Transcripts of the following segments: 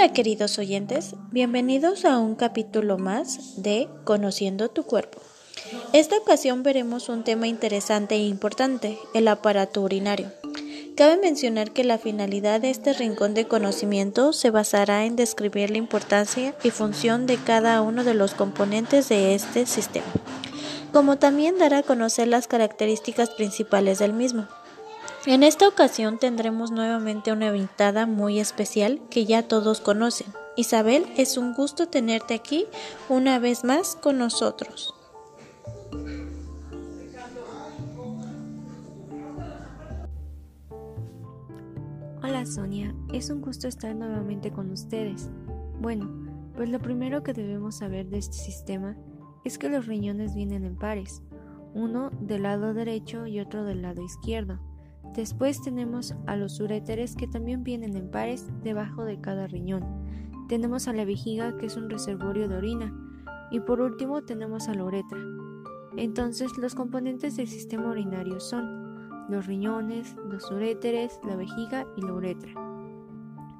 Hola queridos oyentes, bienvenidos a un capítulo más de Conociendo tu cuerpo. Esta ocasión veremos un tema interesante e importante, el aparato urinario. Cabe mencionar que la finalidad de este rincón de conocimiento se basará en describir la importancia y función de cada uno de los componentes de este sistema, como también dará a conocer las características principales del mismo. En esta ocasión tendremos nuevamente una invitada muy especial que ya todos conocen. Isabel, es un gusto tenerte aquí una vez más con nosotros. Hola Sonia, es un gusto estar nuevamente con ustedes. Bueno, pues lo primero que debemos saber de este sistema es que los riñones vienen en pares, uno del lado derecho y otro del lado izquierdo. Después tenemos a los uréteres que también vienen en pares debajo de cada riñón. Tenemos a la vejiga que es un reservorio de orina. Y por último tenemos a la uretra. Entonces los componentes del sistema urinario son los riñones, los uréteres, la vejiga y la uretra.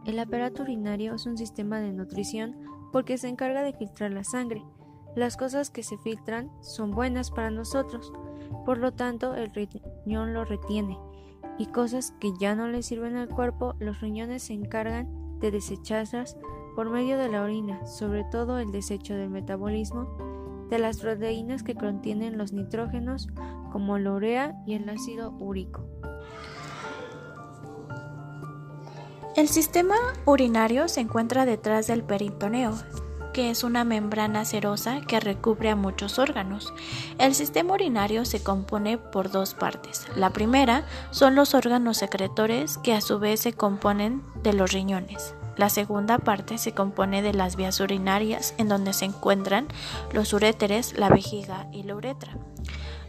El aparato urinario es un sistema de nutrición porque se encarga de filtrar la sangre. Las cosas que se filtran son buenas para nosotros, por lo tanto el riñón lo retiene y cosas que ya no le sirven al cuerpo, los riñones se encargan de desecharlas por medio de la orina, sobre todo el desecho del metabolismo de las proteínas que contienen los nitrógenos como la urea y el ácido úrico. El sistema urinario se encuentra detrás del peritoneo, es una membrana serosa que recubre a muchos órganos. El sistema urinario se compone por dos partes. La primera son los órganos secretores que a su vez se componen de los riñones. La segunda parte se compone de las vías urinarias en donde se encuentran los uréteres, la vejiga y la uretra.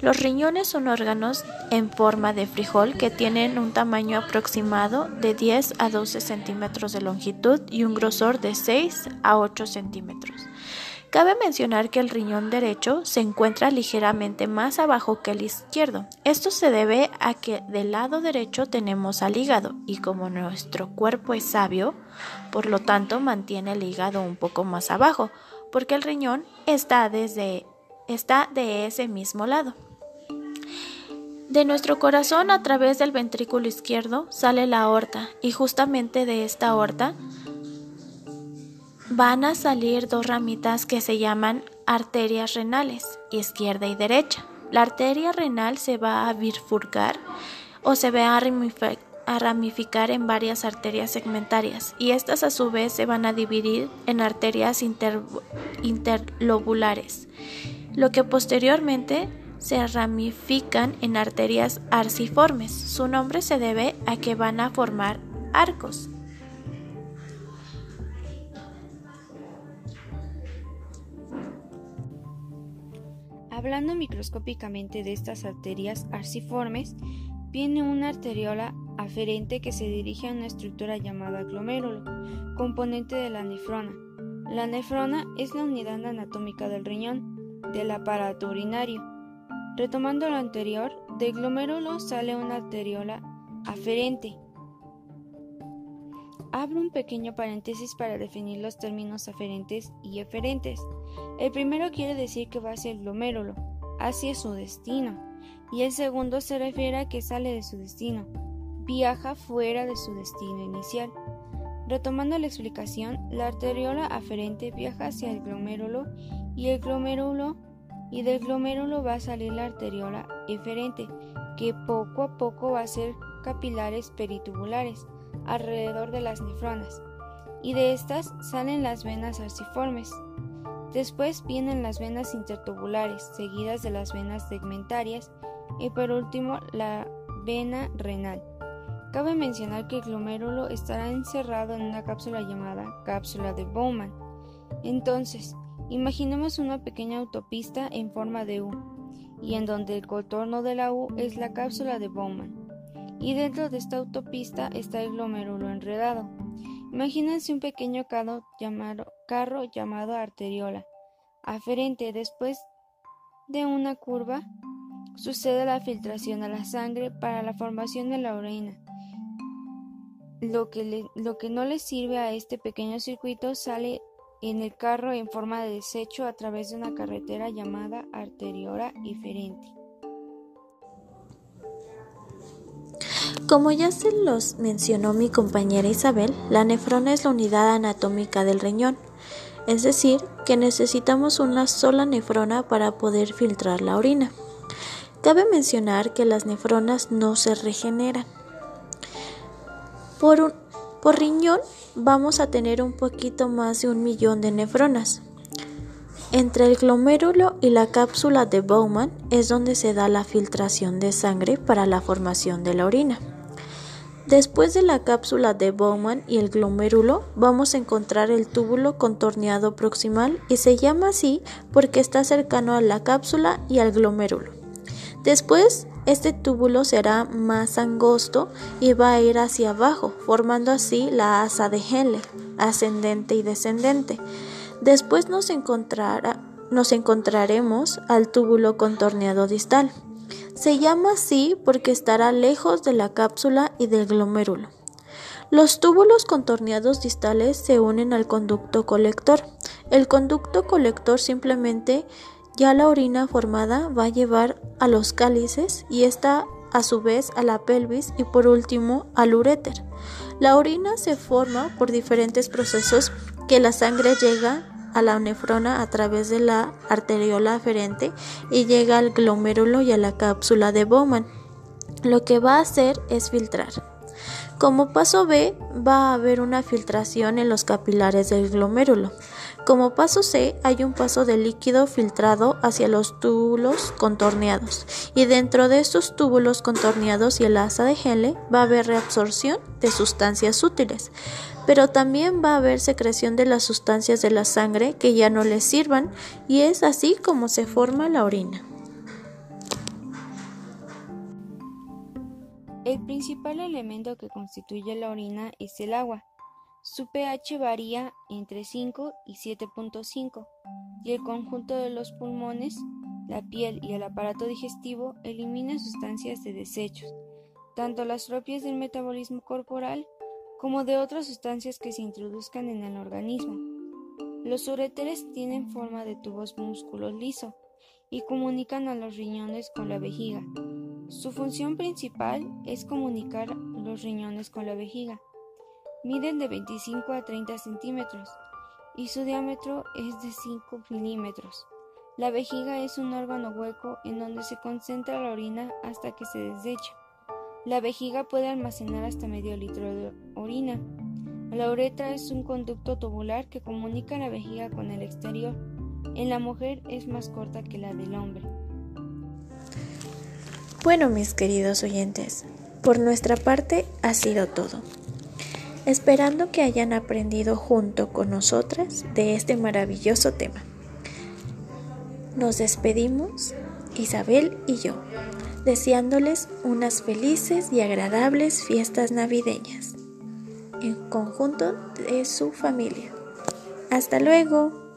Los riñones son órganos en forma de frijol que tienen un tamaño aproximado de 10 a 12 centímetros de longitud y un grosor de 6 a 8 centímetros. Cabe mencionar que el riñón derecho se encuentra ligeramente más abajo que el izquierdo. Esto se debe a que del lado derecho tenemos al hígado y como nuestro cuerpo es sabio, por lo tanto mantiene el hígado un poco más abajo, porque el riñón está desde está de ese mismo lado. De nuestro corazón a través del ventrículo izquierdo sale la aorta y justamente de esta aorta van a salir dos ramitas que se llaman arterias renales, izquierda y derecha. La arteria renal se va a bifurcar o se va a ramificar en varias arterias segmentarias y estas a su vez se van a dividir en arterias interlobulares, lo que posteriormente se ramifican en arterias arciformes. Su nombre se debe a que van a formar arcos. Hablando microscópicamente de estas arterias arciformes, viene una arteriola aferente que se dirige a una estructura llamada glomérulo, componente de la nefrona. La nefrona es la unidad anatómica del riñón, del aparato urinario, Retomando lo anterior, del glomérulo sale una arteriola aferente. Abro un pequeño paréntesis para definir los términos aferentes y eferentes. El primero quiere decir que va hacia el glomérulo, hacia su destino, y el segundo se refiere a que sale de su destino, viaja fuera de su destino inicial. Retomando la explicación, la arteriola aferente viaja hacia el glomérulo y el glomérulo y del glomérulo va a salir la arteriola eferente, que poco a poco va a ser capilares peritubulares alrededor de las nefronas, y de estas salen las venas arciformes. Después vienen las venas intertubulares, seguidas de las venas segmentarias y por último la vena renal. Cabe mencionar que el glomérulo estará encerrado en una cápsula llamada cápsula de Bowman. Entonces, Imaginemos una pequeña autopista en forma de U, y en donde el contorno de la U es la cápsula de Bowman. Y dentro de esta autopista está el glomérulo enredado. Imagínense un pequeño carro llamado, carro llamado arteriola, aferente después de una curva sucede la filtración a la sangre para la formación de la orina lo que, lo que no le sirve a este pequeño circuito sale en el carro en forma de desecho a través de una carretera llamada arteriora eferente. Como ya se los mencionó mi compañera Isabel, la nefrona es la unidad anatómica del riñón, es decir, que necesitamos una sola nefrona para poder filtrar la orina. Cabe mencionar que las nefronas no se regeneran. Por, por riñón vamos a tener un poquito más de un millón de nefronas. Entre el glomérulo y la cápsula de Bowman es donde se da la filtración de sangre para la formación de la orina. Después de la cápsula de Bowman y el glomérulo, vamos a encontrar el túbulo contorneado proximal y se llama así porque está cercano a la cápsula y al glomérulo. Después, este túbulo será más angosto y va a ir hacia abajo, formando así la asa de Henle, ascendente y descendente. Después nos, nos encontraremos al túbulo contorneado distal. Se llama así porque estará lejos de la cápsula y del glomérulo. Los túbulos contorneados distales se unen al conducto colector. El conducto colector simplemente ya la orina formada va a llevar a los cálices y esta a su vez a la pelvis y por último al uréter. La orina se forma por diferentes procesos que la sangre llega a la nefrona a través de la arteriola aferente y llega al glomérulo y a la cápsula de Bowman. Lo que va a hacer es filtrar. Como paso B va a haber una filtración en los capilares del glomérulo. Como paso C hay un paso de líquido filtrado hacia los túbulos contorneados y dentro de estos túbulos contorneados y el asa de Henle va a haber reabsorción de sustancias útiles, pero también va a haber secreción de las sustancias de la sangre que ya no les sirvan y es así como se forma la orina. El principal elemento que constituye la orina es el agua. Su pH varía entre 5 y 7.5 y el conjunto de los pulmones, la piel y el aparato digestivo eliminan sustancias de desechos, tanto las propias del metabolismo corporal como de otras sustancias que se introduzcan en el organismo. Los ureteres tienen forma de tubos músculos liso y comunican a los riñones con la vejiga. Su función principal es comunicar los riñones con la vejiga. Miden de 25 a 30 centímetros y su diámetro es de 5 milímetros. La vejiga es un órgano hueco en donde se concentra la orina hasta que se desecha. La vejiga puede almacenar hasta medio litro de orina. La uretra es un conducto tubular que comunica la vejiga con el exterior. En la mujer es más corta que la del hombre. Bueno, mis queridos oyentes, por nuestra parte ha sido todo esperando que hayan aprendido junto con nosotras de este maravilloso tema. Nos despedimos, Isabel y yo, deseándoles unas felices y agradables fiestas navideñas en conjunto de su familia. Hasta luego.